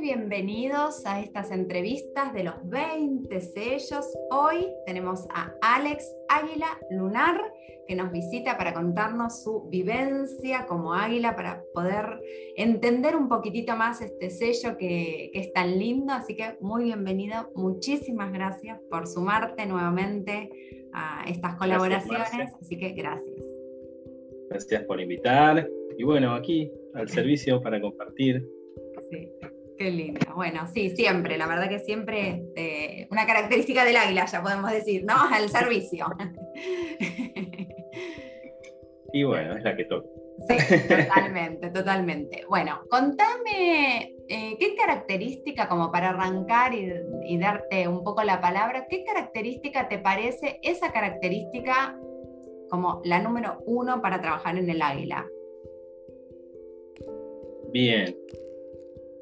bienvenidos a estas entrevistas de los 20 sellos. Hoy tenemos a Alex Águila Lunar que nos visita para contarnos su vivencia como águila, para poder entender un poquitito más este sello que, es tan lindo. Así que muy bienvenido, muchísimas gracias por sumarte nuevamente a estas colaboraciones. así que gracias. Gracias por invitar y bueno, aquí al servicio para compartir. Sí. Qué lindo. Bueno, sí, siempre, la verdad que siempre eh, una característica del águila, ya podemos decir, ¿no? Al servicio. Y bueno, es la que toca. Sí, totalmente, totalmente. Bueno, contame eh, qué característica, como para arrancar y, y, darte un poco la palabra, qué característica te parece esa característica como la número uno para trabajar en el águila? Bien,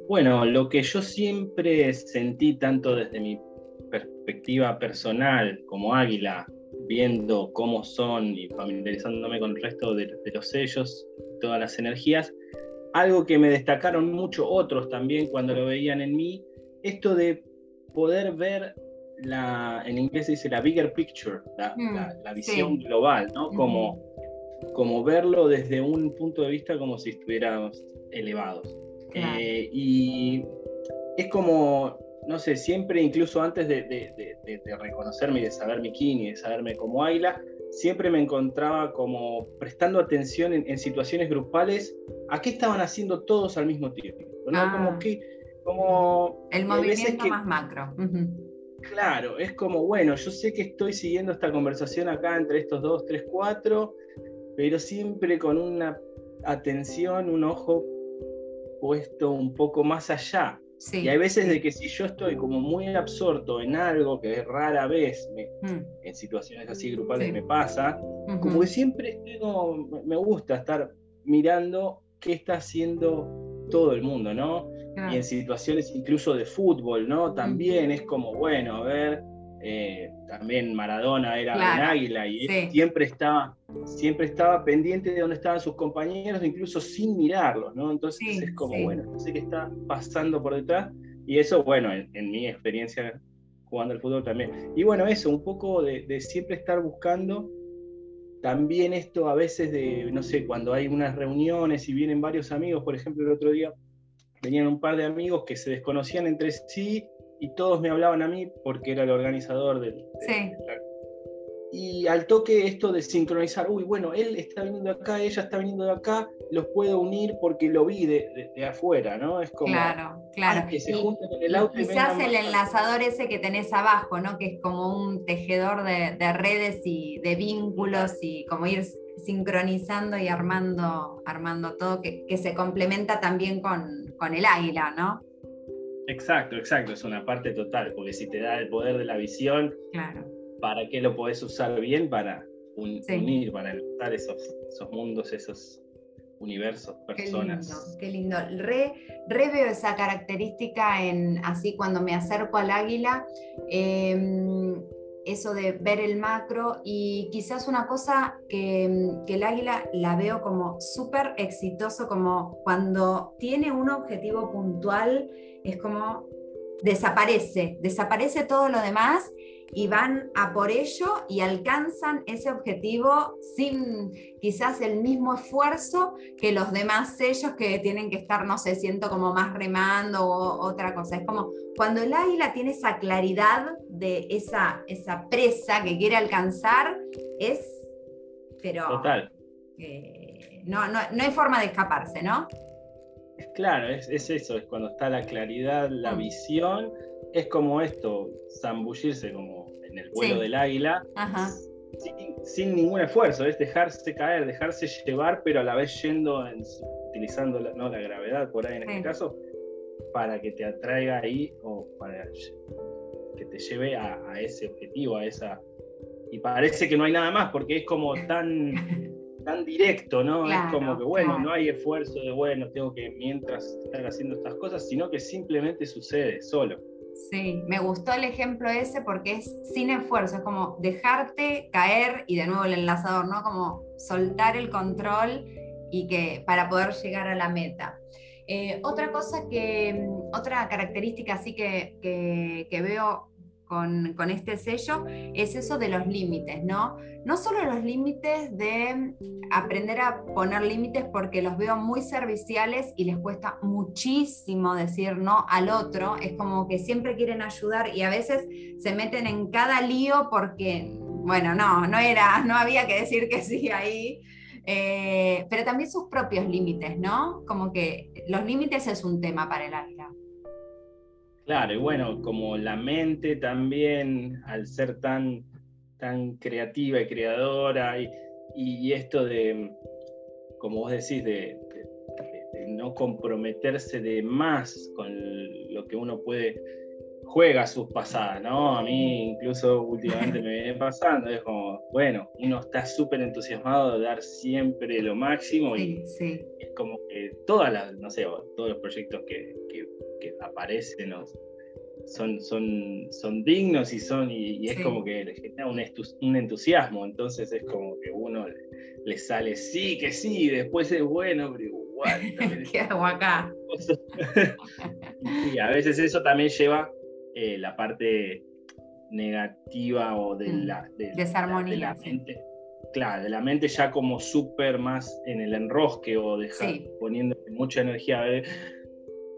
bueno, lo que yo siempre sentí, tanto desde mi perspectiva personal como águila, viendo cómo son y familiarizándome con el resto de, los sellos, todas las energías, algo que me destacaron mucho otros también cuando lo veían en mí, esto de poder ver la, en inglés se dice la bigger picture, la, mm, visión global, ¿no? Como, como verlo desde un punto de vista como si estuviéramos elevados. Eh, y es como, no sé, siempre, incluso antes de, reconocerme y de saber mi kini, de saberme como águila, siempre me encontraba como prestando atención en, situaciones grupales a qué estaban haciendo todos al mismo tiempo. ¿no? Como ah. que, como... El movimiento más macro. Claro, es como, bueno, yo sé que estoy siguiendo esta conversación acá entre estos dos, tres, cuatro, pero siempre con una atención, un ojo puesto un poco más allá. Y hay veces de que si yo estoy como muy absorto en algo que rara vez mm. en situaciones así grupales me pasa, como que siempre tengo, me gusta estar mirando qué está haciendo todo el mundo, ¿no? Y en situaciones incluso de fútbol, ¿no? También es como, bueno, a ver, eh, también Maradona era un águila y siempre estaba siempre estaba pendiente de dónde estaban sus compañeros, incluso sin mirarlos, ¿no? Entonces es como, bueno, no sé qué está pasando por detrás, y eso, bueno, en, mi experiencia jugando al fútbol también. Y bueno, eso, un poco de, siempre estar buscando, también esto a veces de, no sé, cuando hay unas reuniones y vienen varios amigos, por ejemplo, el otro día venían un par de amigos que se desconocían entre sí y todos me hablaban a mí porque era el organizador del, sí y al toque esto de sincronizar, uy, bueno, él está viniendo acá, ella está viniendo de acá, los puedo unir porque lo vi de, de, afuera, ¿no? Es como claro, claro. que se junten en el auto. quizás el enlazador ese que tenés abajo, ¿no? Que es como un tejedor de, de, redes y de vínculos y como ir sincronizando y armando, armando todo, que, que se complementa también con, con el águila, ¿no? Exacto, exacto, es una parte total, porque si te da el poder de la visión, claro ¿para qué lo podés usar bien? Para unir, para enlazar esos, esos mundos, esos universos, personas. Qué lindo, qué lindo. Re, veo esa característica en así cuando me acerco al águila, em, eso de ver el macro y quizás una cosa que, que el águila la veo como súper exitoso, como cuando tiene un objetivo puntual, es como desaparece, desaparece todo lo demás y van a por ello y alcanzan ese objetivo sin quizás el mismo esfuerzo que los demás sellos que tienen que estar, no sé, siento como más remando o otra cosa. Es como cuando el águila tiene esa claridad de esa, esa presa que quiere alcanzar, es, pero... Total. Eh, no, no, no hay forma de escaparse, ¿no? Claro, es, es, eso, es cuando está la claridad, la mm. visión, es como esto, zambullirse como en el vuelo del águila, sin, ningún esfuerzo, es dejarse caer, dejarse llevar, pero a la vez yendo, utilizando la, ¿no? la gravedad por ahí en este caso, para que te atraiga ahí o para que te lleve a, a ese objetivo, a esa... Y parece que no hay nada más, porque es como tan tan directo, ¿no? es como que, bueno, no hay esfuerzo de, bueno, tengo que mientras estar haciendo estas cosas, sino que simplemente sucede solo. Sí, me gustó el ejemplo ese porque es sin esfuerzo, es como dejarte caer y de nuevo el enlazador, ¿no? Como soltar el control y que para poder llegar a la meta. Eh, otra cosa que, otra característica así que, que veo con, este sello es eso de los límites, ¿no? No solo los límites de aprender a poner límites porque los veo muy serviciales y les cuesta muchísimo decir no al otro, es como que siempre quieren ayudar y a veces se meten en cada lío porque, bueno, no, no era, no había que decir que sí ahí. Eh, pero también sus propios límites, ¿no? Como que los límites es un tema para el águila. Claro, y bueno, como la mente también, al ser tan, tan creativa y creadora, y, esto de, como vos decís, de, no comprometerse de más con lo que uno puede, juega sus pasadas, ¿no? A mí incluso últimamente me viene pasando, es como, bueno, uno está súper entusiasmado de dar siempre lo máximo y es como que todas las, no sé, todos los proyectos que, que que aparecen son, son, son dignos y, son, y, es como que le genera un, entusiasmo, entonces es como que uno le, sale sí, que sí, después es bueno, pero igual. ¿Qué hago acá? y a veces eso también lleva eh, la parte negativa o de mm. la, de, Desarmonía, de la mente. Claro, de la mente ya como súper más en el enrosque o dejar poniendo mucha energía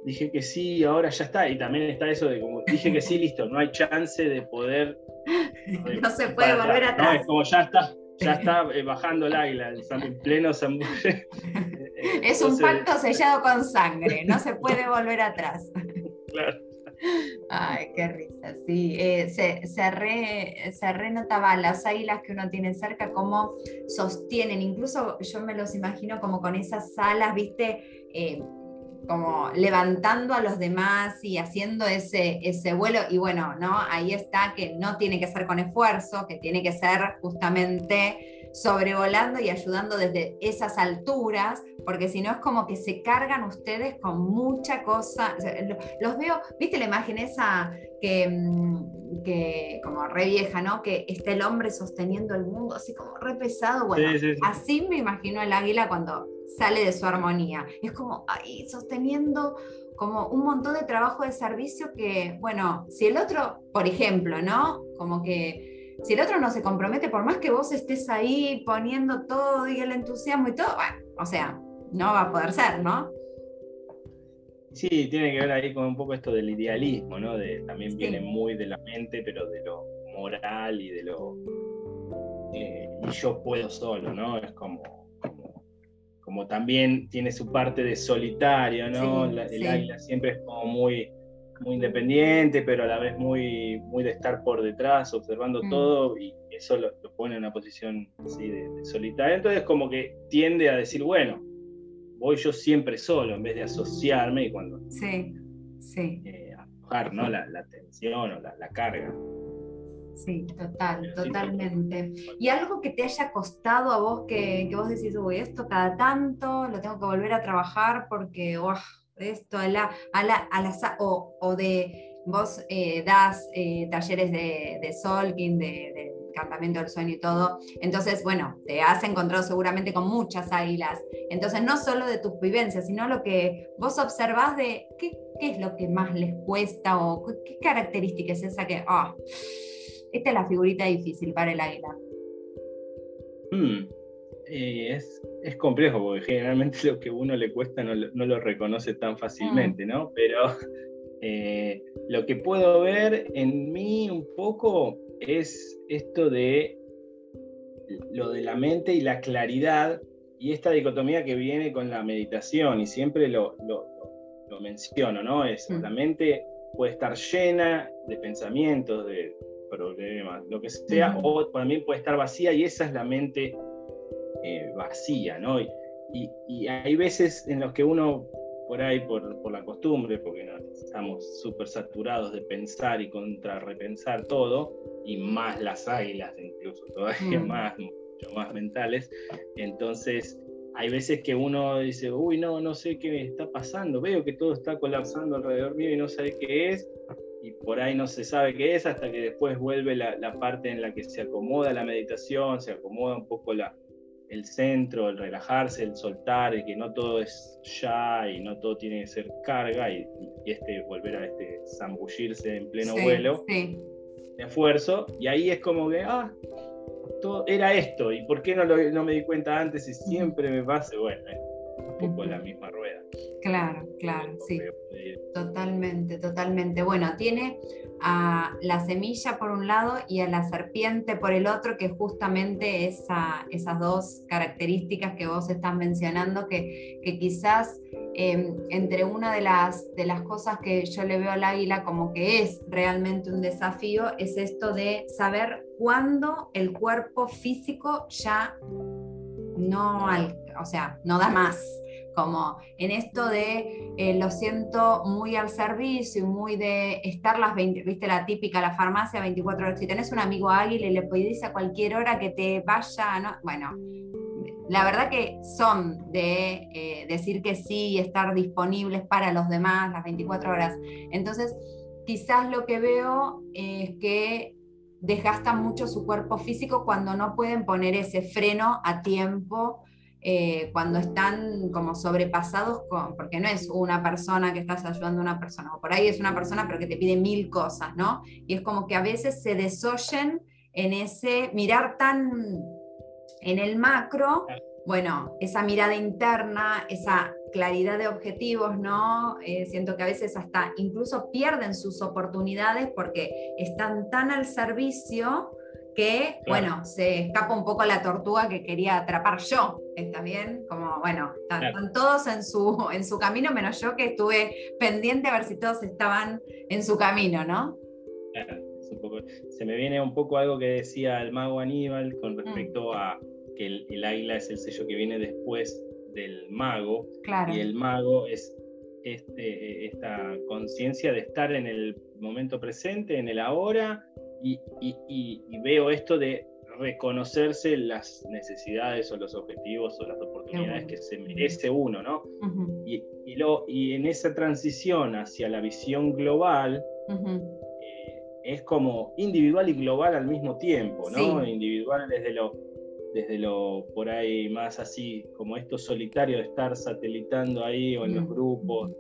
dije que sí, ahora ya está. Y también está eso de como dije que sí, listo, no hay chance de poder. no se puede volver atrás. No, es como ya está, ya está eh, bajando el águila, en pleno zambulle. Es un pacto sellado con sangre, no se puede volver atrás. Claro. Ay, qué risa, sí. Eh, se, se, re, se renotaba las águilas que uno tiene cerca, cómo sostienen, incluso yo me los imagino como con esas alas, viste, eh, como levantando a los demás y haciendo ese, ese vuelo. Y bueno, ¿no? Ahí está que no tiene que ser con esfuerzo, que tiene que ser justamente sobrevolando y ayudando desde esas alturas, porque si no es como que se cargan ustedes con mucha cosa. Los veo, ¿viste la imagen esa que, mm, que como re vieja, ¿no? Que está el hombre sosteniendo el mundo, así como re pesado. Bueno, así me imagino el águila cuando sale de su armonía. Es como ahí sosteniendo como un montón de trabajo de servicio que, bueno, si el otro, por ejemplo, ¿no? Como que si el otro no se compromete, por más que vos estés ahí poniendo todo y el entusiasmo y todo, bueno, o sea, no va a poder ser, ¿no? Sí, tiene que ver ahí con un poco esto del idealismo, ¿no? De, también viene muy de la mente, pero de lo moral y de lo... Eh, y yo puedo solo, ¿no? Es como como también tiene su parte de solitario, ¿no? el águila siempre es como muy, muy independiente, pero a la vez muy, muy de estar por detrás, observando mm. todo, y eso lo, pone en una posición así de, solitario. Entonces como que tiende a decir, bueno, voy yo siempre solo, en vez de asociarme y cuando... Sí, sí. Eh, ¿no? La, la, tensión o la, la carga. Sí, total, totalmente. ¿Y algo que te haya costado a vos que, que vos decís, uy, esto cada tanto lo tengo que volver a trabajar porque, esto, a la, a la, a la, o, o de vos eh, das eh, talleres de, de solking, de, de encantamiento del sueño y todo. Entonces, bueno, te has encontrado seguramente con muchas águilas. Entonces, no solo de tus vivencias, sino lo que vos observás de qué, qué es lo que más les cuesta o qué característica es esa que, ah, esta es la figurita difícil para el águila. Hmm. es, complejo porque generalmente lo que a uno le cuesta no, lo reconoce tan fácilmente, ¿no? Pero eh, lo que puedo ver en mí un poco es esto de lo de la mente y la claridad y esta dicotomía que viene con la meditación y siempre lo, menciono, ¿no? Es mm. la mente puede estar llena de pensamientos, de problemas, lo que sea, o también puede estar vacía y esa es la mente eh, vacía, ¿no? Y, y, hay veces en los que uno, por ahí, por, por la costumbre, porque no, estamos súper saturados de pensar y contrarrepensar todo, y más las águilas, incluso todavía mm. más, mucho más mentales, entonces hay veces que uno dice, uy, no, no sé qué me está pasando, veo que todo está colapsando alrededor mío y no sé qué es, y por ahí no se sabe qué es hasta que después vuelve la, la, parte en la que se acomoda la meditación, se acomoda un poco la, el centro, el relajarse, el soltar, el que no todo es ya y no todo tiene que ser carga y, este volver a este zambullirse en pleno vuelo de esfuerzo y ahí es como que, ah, todo era esto y por qué no, lo, no me di cuenta antes y siempre me pase, bueno, poco la misma rueda. Claro, claro, sí. Totalmente, totalmente. Bueno, tiene a la semilla por un lado y a la serpiente por el otro, que justamente esa, esas dos características que vos estás mencionando, que, quizás em, entre una de las, de las cosas que yo le veo al águila como que es realmente un desafío, es esto de saber cuándo el cuerpo físico ya no, o sea, no da más como en esto de eh, lo siento muy al servicio, muy de estar las 20, viste la típica, la farmacia 24 horas, si tenés un amigo águila y le pedís a cualquier hora que te vaya, ¿no? bueno, la verdad que son de eh, decir que sí y estar disponibles para los demás las 24 horas. Entonces, quizás lo que veo es que desgastan mucho su cuerpo físico cuando no pueden poner ese freno a tiempo eh, cuando están como sobrepasados, porque no es una persona que estás ayudando a una persona, o por ahí es una persona pero que te pide mil cosas, ¿no? Y es como que a veces se desoyen en ese mirar tan en el macro, bueno, esa mirada interna, esa claridad de objetivos, ¿no? Eh, siento que a veces hasta incluso pierden sus oportunidades porque están tan al servicio que, bueno, se escapa un poco la tortuga que quería atrapar yo. ¿Está bien? Como, bueno, están, todos en su, en su camino, menos yo que estuve pendiente a ver si todos estaban en su camino, ¿no? Claro, se me viene un poco algo que decía el mago Aníbal con mm. respecto a que el, águila es el sello que viene después del mago. Claro. Y el mago es este, esta conciencia de estar en el momento presente, en el ahora, y, veo esto de reconocerse las necesidades o los objetivos o las oportunidades que se merece uno, ¿no? y, lo, y en esa transición hacia la visión global, eh, es como individual y global al mismo tiempo, ¿no? Individual desde lo, desde lo por ahí más así, como esto solitario de estar satelitando ahí o en los grupos,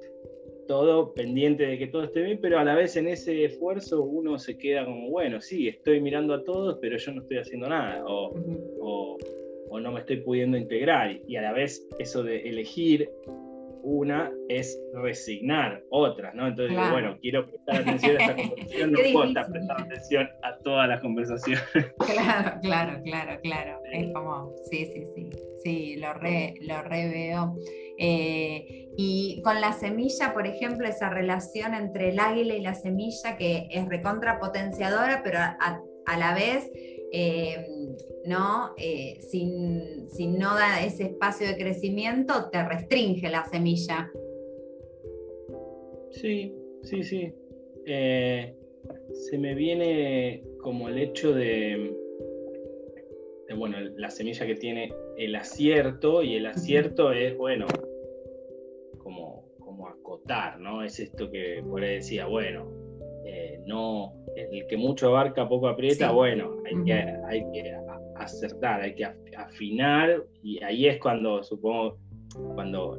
todo pendiente de que todo esté bien, pero a la vez en ese esfuerzo uno se queda como, bueno, sí, estoy mirando a todos, pero yo no estoy haciendo nada, o, o, no me estoy pudiendo integrar. Y a la vez eso de elegir una es resignar otras, ¿no? Entonces, bueno, quiero prestar atención a esta conversación, no puedo estar prestando atención a todas las conversaciones. Claro, claro, claro, claro. Es como, sí, sí, sí, sí, lo re, lo re veo. Eh, y con la semilla, por ejemplo, esa relación entre el águila y la semilla que es recontrapotenciadora, pero a, la vez eh, ¿no? Eh, sin, no dar ese espacio de crecimiento, te restringe la semilla. Sí, sí, sí. se me viene como el hecho de, de, bueno, la semilla que tiene el acierto y el acierto es, bueno, ¿no? Es esto que por ahí decía, bueno, eh, no, el que mucho abarca, poco aprieta, bueno, hay, que, hay que acertar, hay que afinar, y ahí es cuando, supongo, cuando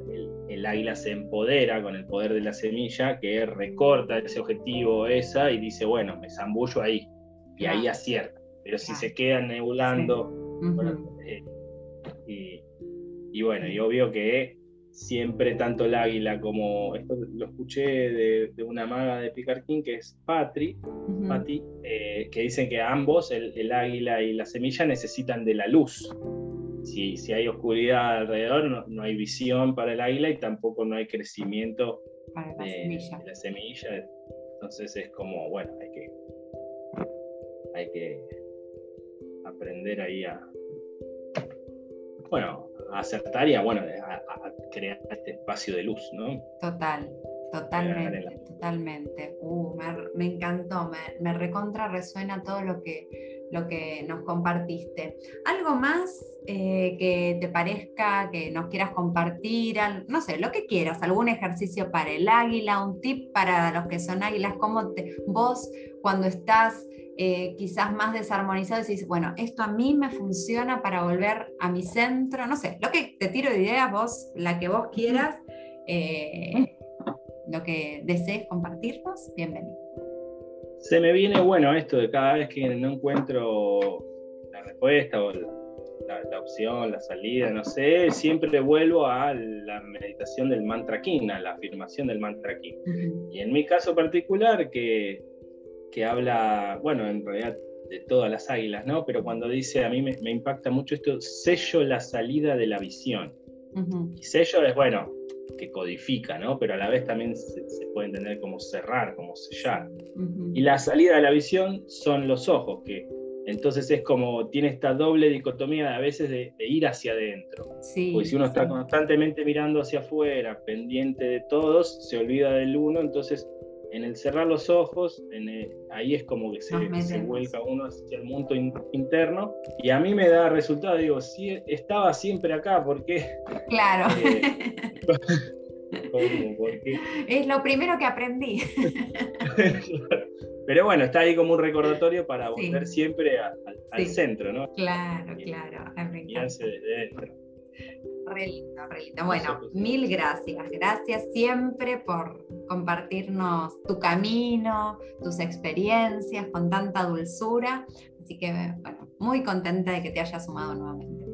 el, águila se empodera con el poder de la semilla, que recorta ese objetivo, esa, y dice, bueno, me zambullo ahí, y ahí acierta. Pero si se queda nebulando, eh, y, y, bueno, y obvio que siempre tanto el águila como, esto lo escuché de, una maga de Picarquín que es Patri, eh, que dicen que ambos, el, águila y la semilla, necesitan de la luz. Si, si hay oscuridad alrededor, no, hay visión para el águila y tampoco no hay crecimiento para la, semilla. Entonces es como, bueno, hay que, hay que aprender ahí a, bueno, a acertar y a, bueno, a, crear este espacio de luz, ¿no? Total, totalmente, totalmente. Uh, me, encantó, me, recontra resuena todo lo que, lo que nos compartiste. ¿Algo más eh, que te parezca, que nos quieras compartir? no sé, lo que quieras, algún ejercicio para el águila, un tip para los que son águilas, cómo te, vos cuando estás eh, quizás más desarmonizado decís, bueno, esto a mí me funciona para volver a mi centro, no sé, lo que te tiro de ideas, vos, la que vos quieras, eh, lo que desees compartirnos, bienvenido. Se me viene, bueno, esto de cada vez que no encuentro la respuesta o la, opción, la salida, no sé, siempre vuelvo a la meditación del mantra king, a la afirmación del mantra king. Y en mi caso particular, que, que habla, bueno, en realidad de todas las águilas, ¿no? Pero cuando dice, a mí me, impacta mucho esto, sello la salida de la visión. Y sello es, bueno, que codifica, ¿no? Pero a la vez también se, puede entender como cerrar, como sellar. Y la salida de la visión son los ojos, que entonces es como tiene esta doble dicotomía a veces de, ir hacia adentro. Porque si uno está constantemente mirando hacia afuera, pendiente de todos, se olvida del uno, entonces en el cerrar los ojos, ahí es como que se, vuelca uno hacia el mundo interno y a mí me da resultado, digo, sí, estaba siempre acá, ¿por qué? Claro. Eh, es lo primero que aprendí. Pero bueno, está ahí como un recordatorio para volver siempre al centro, ¿no? Claro, claro. desde dentro. Re lindo, re lindo. Bueno, mil gracias. Gracias siempre por compartirnos tu camino, tus experiencias con tanta dulzura. Así que, bueno, muy contenta de que te hayas sumado nuevamente.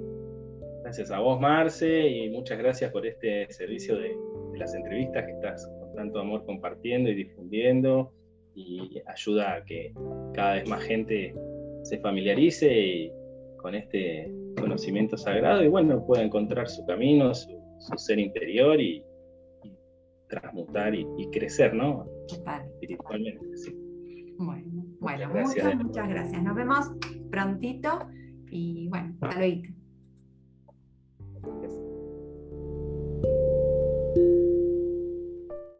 Gracias a vos, Marce, y muchas gracias por este servicio de, de las entrevistas que estás con tanto amor compartiendo y difundiendo y ayuda a que cada vez más gente se familiarice y con este conocimiento sagrado y bueno, pueda encontrar su camino, su, ser interior y, transmutar y, crecer, ¿no? Espiritualmente, Bueno, bueno muchas, muchas, gracias. Nos vemos prontito y bueno, hasta luego.